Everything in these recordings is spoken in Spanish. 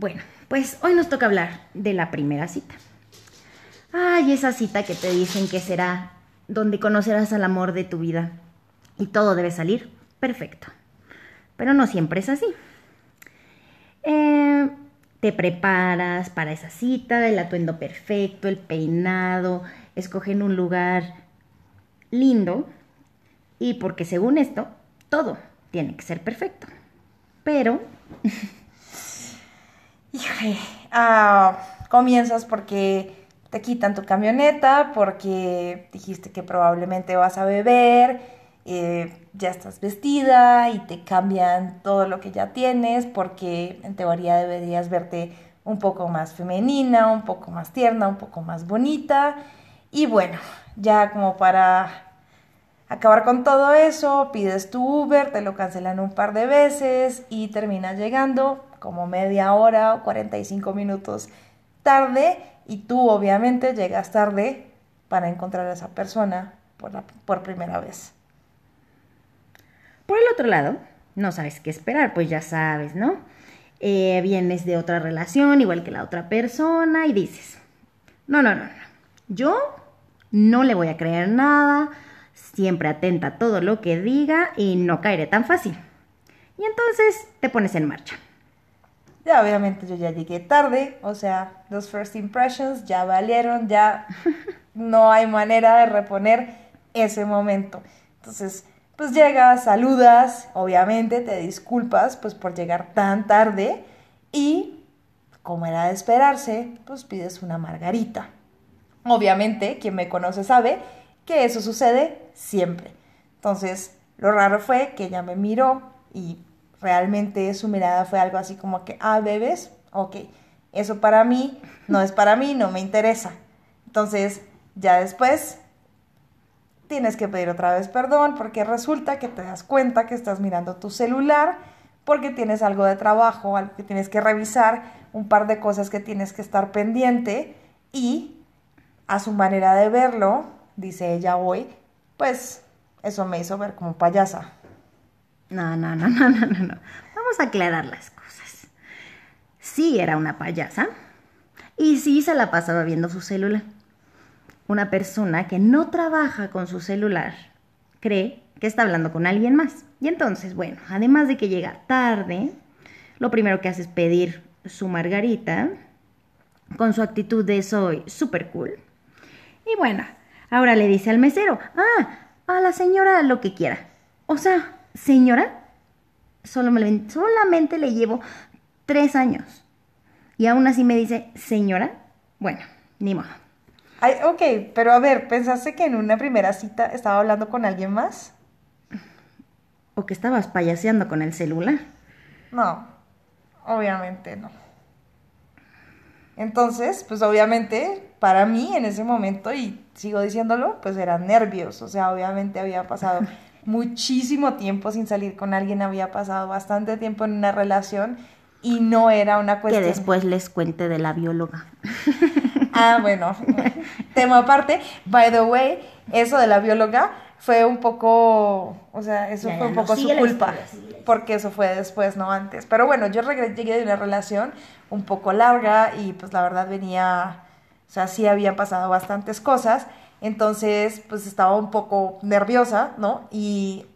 Bueno, pues hoy nos toca hablar de la primera cita. Ay, esa cita que te dicen que será donde conocerás al amor de tu vida y todo debe salir perfecto. Pero no siempre es así. Eh, te preparas para esa cita, el atuendo perfecto, el peinado, escogen un lugar lindo y porque según esto, todo tiene que ser perfecto. Pero... Híjole, ah, comienzas porque te quitan tu camioneta, porque dijiste que probablemente vas a beber, eh, ya estás vestida y te cambian todo lo que ya tienes, porque en teoría deberías verte un poco más femenina, un poco más tierna, un poco más bonita. Y bueno, ya como para acabar con todo eso, pides tu Uber, te lo cancelan un par de veces y terminas llegando como media hora o 45 minutos tarde y tú obviamente llegas tarde para encontrar a esa persona por, por primera vez. Por el otro lado, no sabes qué esperar, pues ya sabes, ¿no? Eh, vienes de otra relación, igual que la otra persona, y dices, no, no, no, no, yo no le voy a creer nada, siempre atenta a todo lo que diga y no caeré tan fácil. Y entonces te pones en marcha. Ya obviamente yo ya llegué tarde, o sea, los first impressions ya valieron, ya no hay manera de reponer ese momento. Entonces, pues llegas, saludas, obviamente te disculpas pues por llegar tan tarde y como era de esperarse, pues pides una margarita. Obviamente, quien me conoce sabe que eso sucede siempre. Entonces, lo raro fue que ella me miró y realmente su mirada fue algo así como que, ah, bebes, ok, eso para mí no es para mí, no me interesa. Entonces, ya después tienes que pedir otra vez perdón porque resulta que te das cuenta que estás mirando tu celular porque tienes algo de trabajo, algo que tienes que revisar, un par de cosas que tienes que estar pendiente y a su manera de verlo, dice ella hoy, pues eso me hizo ver como payasa. No, no, no, no, no, no. Vamos a aclarar las cosas. Sí era una payasa y sí se la pasaba viendo su celular. Una persona que no trabaja con su celular cree que está hablando con alguien más. Y entonces, bueno, además de que llega tarde, lo primero que hace es pedir su margarita con su actitud de soy súper cool. Y bueno, ahora le dice al mesero, ah, a la señora lo que quiera. O sea, señora, solo me, solamente le llevo tres años. Y aún así me dice, señora, bueno, ni modo. Ay, ok, pero a ver, ¿pensaste que en una primera cita estaba hablando con alguien más? ¿O que estabas payaseando con el celular? No, obviamente no. Entonces, pues obviamente para mí en ese momento, y sigo diciéndolo, pues eran nervios, o sea, obviamente había pasado muchísimo tiempo sin salir con alguien, había pasado bastante tiempo en una relación y no era una cuestión... Que después les cuente de la bióloga. Ah, bueno, tema aparte, by the way, eso de la bióloga fue un poco, o sea, eso fue un poco su culpa, porque eso fue después, no antes. Pero bueno, yo llegué de una relación un poco larga y pues la verdad venía, o sea, sí había pasado bastantes cosas, entonces pues estaba un poco nerviosa, ¿no? Y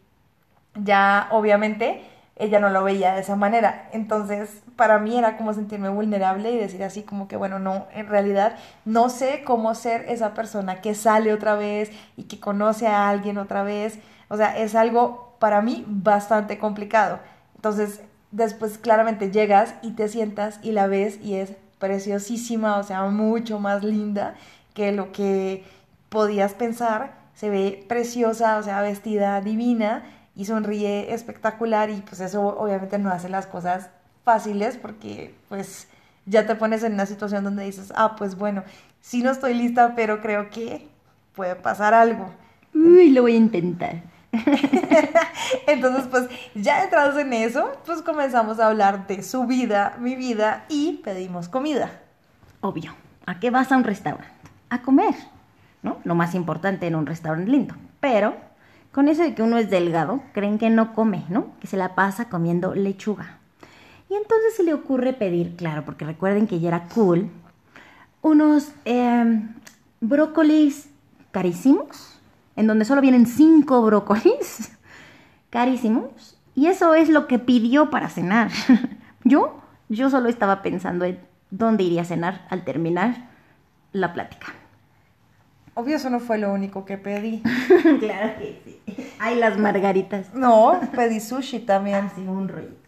ya obviamente ella no lo veía de esa manera. Entonces, para mí era como sentirme vulnerable y decir así como que, bueno, no, en realidad no sé cómo ser esa persona que sale otra vez y que conoce a alguien otra vez. O sea, es algo para mí bastante complicado. Entonces, después claramente llegas y te sientas y la ves y es preciosísima, o sea, mucho más linda que lo que podías pensar. Se ve preciosa, o sea, vestida divina y sonríe espectacular y pues eso obviamente no hace las cosas fáciles porque pues ya te pones en una situación donde dices, ah, pues bueno, sí no estoy lista, pero creo que puede pasar algo. Uy, lo voy a intentar. Entonces, pues ya entrados en eso, pues comenzamos a hablar de su vida, mi vida y pedimos comida. Obvio, ¿a qué vas a un restaurante? A comer, ¿no? Lo más importante en un restaurante lindo. Pero con eso de que uno es delgado, creen que no come, ¿no? Que se la pasa comiendo lechuga. Y entonces se le ocurre pedir, claro, porque recuerden que ya era cool, unos em, brócolis carísimos, en donde solo vienen cinco brócolis carísimos. Y eso es lo que pidió para cenar. yo, yo solo estaba pensando en dónde iría a cenar al terminar la plática. Obvio, eso no fue lo único que pedí. claro que sí. Hay las margaritas. No, pedí sushi también. Sí, un rollo.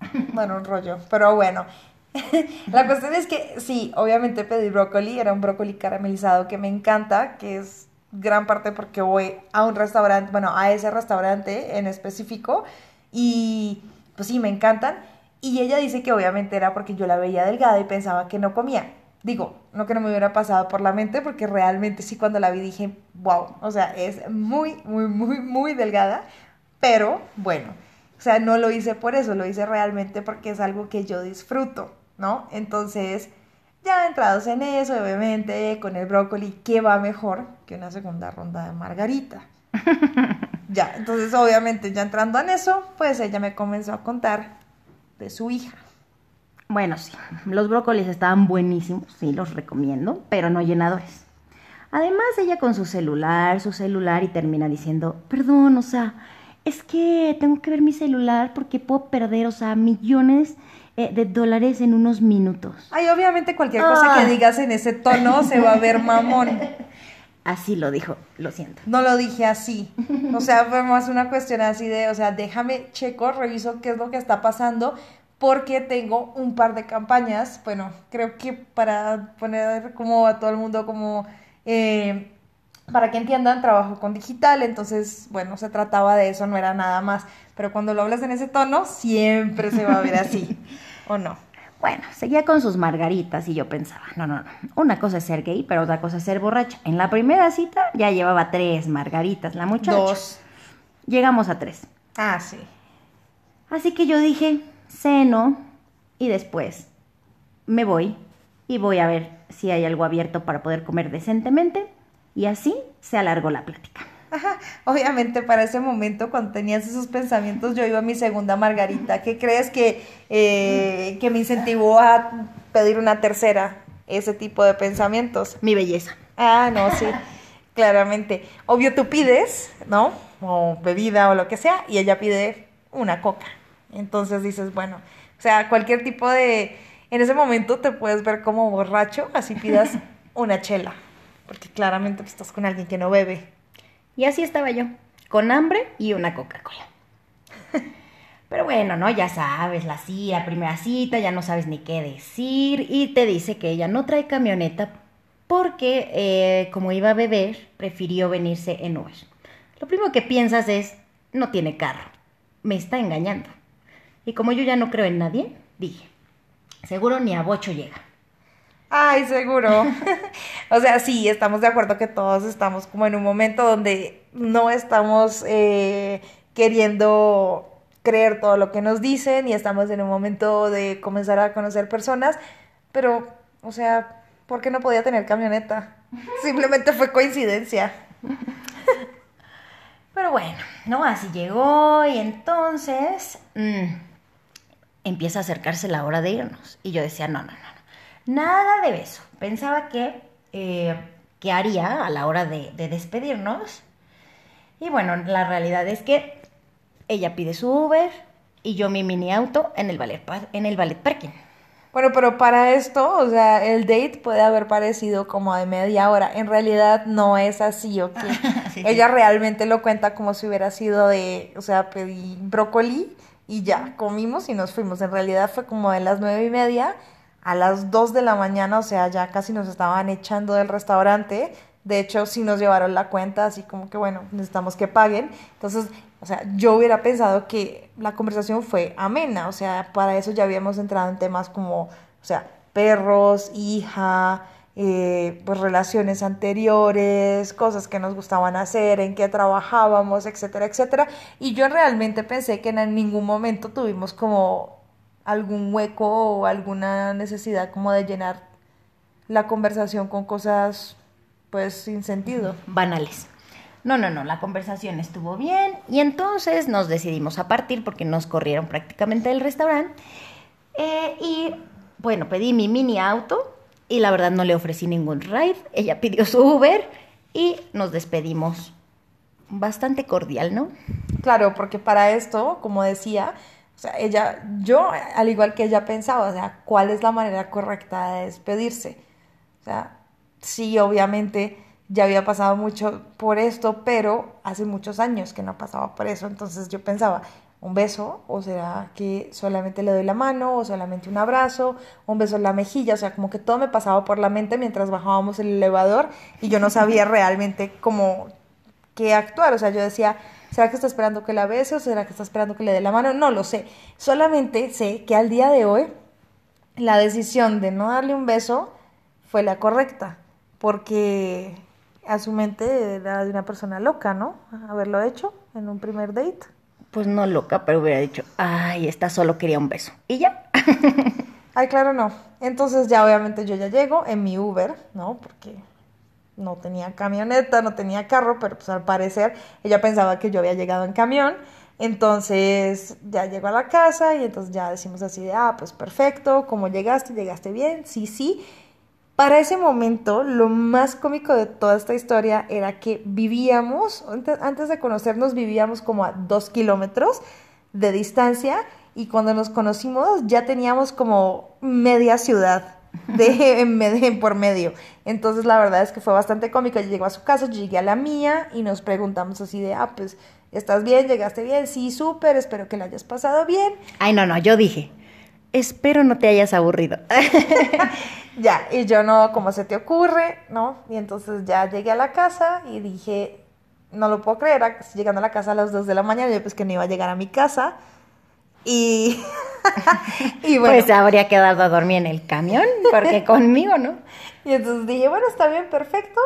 bueno, un rollo, pero bueno. la cuestión es que sí, obviamente pedí brócoli, era un brócoli caramelizado que me encanta, que es gran parte porque voy a un restaurante, bueno, a ese restaurante en específico, y pues sí, me encantan. Y ella dice que obviamente era porque yo la veía delgada y pensaba que no comía. Digo, no que no me hubiera pasado por la mente, porque realmente sí cuando la vi dije, wow, o sea, es muy, muy, muy, muy delgada, pero bueno, o sea, no lo hice por eso, lo hice realmente porque es algo que yo disfruto, ¿no? Entonces, ya entrados en eso, obviamente, con el brócoli, ¿qué va mejor que una segunda ronda de margarita? ya, entonces obviamente ya entrando en eso, pues ella me comenzó a contar de su hija. Bueno, sí, los brócolis estaban buenísimos, sí, los recomiendo, pero no llenadores. Además, ella con su celular, su celular y termina diciendo, perdón, o sea, es que tengo que ver mi celular porque puedo perder, o sea, millones eh, de dólares en unos minutos. Ay, obviamente cualquier cosa que ah. digas en ese tono se va a ver mamón. Así lo dijo, lo siento. No lo dije así. O sea, fue más una cuestión así de, o sea, déjame checo, reviso qué es lo que está pasando, porque tengo un par de campañas, bueno, creo que para poner como a todo el mundo como, eh, para que entiendan, trabajo con digital, entonces, bueno, se trataba de eso, no era nada más, pero cuando lo hablas en ese tono, siempre se va a ver así, ¿o no? Bueno, seguía con sus margaritas y yo pensaba, no, no, no, una cosa es ser gay, pero otra cosa es ser borracha. En la primera cita ya llevaba tres margaritas la muchacha. Dos. Llegamos a tres. Ah, sí. Así que yo dije, ceno y después me voy y voy a ver si hay algo abierto para poder comer decentemente y así se alargó la plática. Obviamente para ese momento cuando tenías esos pensamientos yo iba a mi segunda margarita. ¿Qué crees que, eh, que me incentivó a pedir una tercera? Ese tipo de pensamientos. Mi belleza. Ah, no, sí, claramente. Obvio tú pides, ¿no? O bebida o lo que sea y ella pide una coca. Entonces dices, bueno, o sea, cualquier tipo de... En ese momento te puedes ver como borracho, así pidas una chela, porque claramente pues, estás con alguien que no bebe. Y así estaba yo, con hambre y una Coca-Cola. Pero bueno, ¿no? Ya sabes, la, la primera cita, ya no sabes ni qué decir y te dice que ella no trae camioneta porque eh, como iba a beber, prefirió venirse en Uber. Lo primero que piensas es, no tiene carro, me está engañando. Y como yo ya no creo en nadie, dije, seguro ni a Bocho llega. Ay, seguro. o sea, sí, estamos de acuerdo que todos estamos como en un momento donde no estamos eh, queriendo creer todo lo que nos dicen y estamos en un momento de comenzar a conocer personas, pero, o sea, ¿por qué no podía tener camioneta? Simplemente fue coincidencia. pero bueno, no, así llegó y entonces... Mm, empieza a acercarse la hora de irnos. Y yo decía, no, no, no, nada de beso. Pensaba que, eh, ¿qué haría a la hora de, despedirnos? Y bueno, la realidad es que ella pide su Uber y yo mi mini auto en el ballet, en el ballet parking. Bueno, pero para esto, o sea, el date puede haber parecido como de media hora. En realidad no es así, ¿ok? Ella realmente lo cuenta como si hubiera sido de, o sea, pedí brócoli y ya, comimos y nos fuimos. En realidad fue como de las nueve y media a las dos de la mañana, o sea, ya casi nos estaban echando del restaurante. De hecho, sí nos llevaron la cuenta, así como que, bueno, necesitamos que paguen. Entonces, o sea, yo hubiera pensado que la conversación fue amena, o sea, para eso ya habíamos entrado en temas como, o sea, perros, hija, eh, pues relaciones anteriores, cosas que nos gustaban hacer, en qué trabajábamos, etcétera, etcétera. Y yo realmente pensé que en ningún momento tuvimos como algún hueco o alguna necesidad como de llenar la conversación con cosas pues sin sentido. Banales. No, no, no, la conversación estuvo bien y entonces nos decidimos a partir porque nos corrieron prácticamente del restaurante. Eh, y bueno, pedí mi mini auto y la verdad no le ofrecí ningún ride. Ella pidió su Uber y nos despedimos. Bastante cordial, ¿no? Claro, porque para esto, como decía, o sea, ella, yo, al igual que ella pensaba, o sea, ¿cuál es la manera correcta de despedirse? O sea, sí, obviamente ya había pasado mucho por esto, pero hace muchos años que no pasaba por eso. Entonces yo pensaba, ¿un beso? ¿O será que solamente le doy la mano? ¿O solamente un abrazo? ¿Un beso en la mejilla? O sea, como que todo me pasaba por la mente mientras bajábamos el elevador y yo no sabía realmente cómo qué actuar. O sea, yo decía, ¿será que está esperando que la bese o será que está esperando que le dé la mano? No lo sé. Solamente sé que al día de hoy la decisión de no darle un beso fue la correcta, porque a su mente era de una persona loca, ¿no? Haberlo hecho en un primer date. Pues no loca, pero hubiera dicho, ay, esta solo quería un beso. Y ya. ay, claro, no. Entonces ya obviamente yo ya llego en mi Uber, ¿no? Porque no tenía camioneta, no tenía carro, pero pues al parecer ella pensaba que yo había llegado en camión. Entonces ya llego a la casa y entonces ya decimos así de, ah, pues perfecto, ¿cómo llegaste? ¿Llegaste bien? Sí, sí. Para ese momento, lo más cómico de toda esta historia era que vivíamos, antes de conocernos, vivíamos como a dos kilómetros de distancia y cuando nos conocimos ya teníamos como media ciudad de, en, por medio. Entonces la verdad es que fue bastante cómico. Yo llegué a su casa, yo llegué a la mía y nos preguntamos así de, ah, pues, ¿estás bien? ¿Llegaste bien? Sí, súper, espero que la hayas pasado bien. Ay, no, no, yo dije, espero no te hayas aburrido. ya, y yo no, como se te ocurre, ¿no? Y entonces ya llegué a la casa y dije, no lo puedo creer, llegando a la casa a las 2 de la mañana, yo pues que no iba a llegar a mi casa. Y, y bueno. Pues habría quedado a dormir en el camión, porque conmigo, ¿no? Y entonces dije, bueno, está bien, perfecto.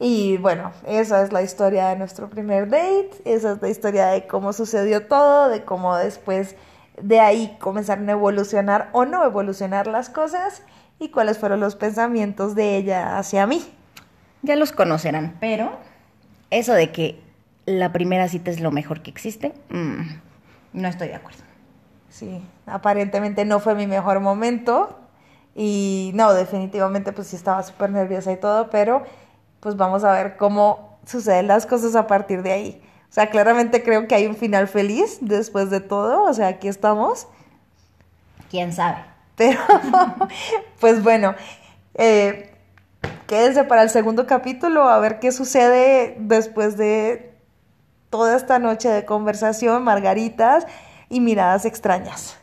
Y bueno, esa es la historia de nuestro primer date, esa es la historia de cómo sucedió todo, de cómo después de ahí comenzaron a evolucionar o no evolucionar las cosas y cuáles fueron los pensamientos de ella hacia mí. Ya los conocerán, pero eso de que la primera cita es lo mejor que existe, mm, no estoy de acuerdo. Sí, aparentemente no fue mi mejor momento y no, definitivamente pues sí estaba súper nerviosa y todo, pero pues vamos a ver cómo suceden las cosas a partir de ahí. O sea, claramente creo que hay un final feliz después de todo. O sea, aquí estamos. ¿Quién sabe? Pero, pues bueno, eh, quédense para el segundo capítulo a ver qué sucede después de toda esta noche de conversación, margaritas y miradas extrañas.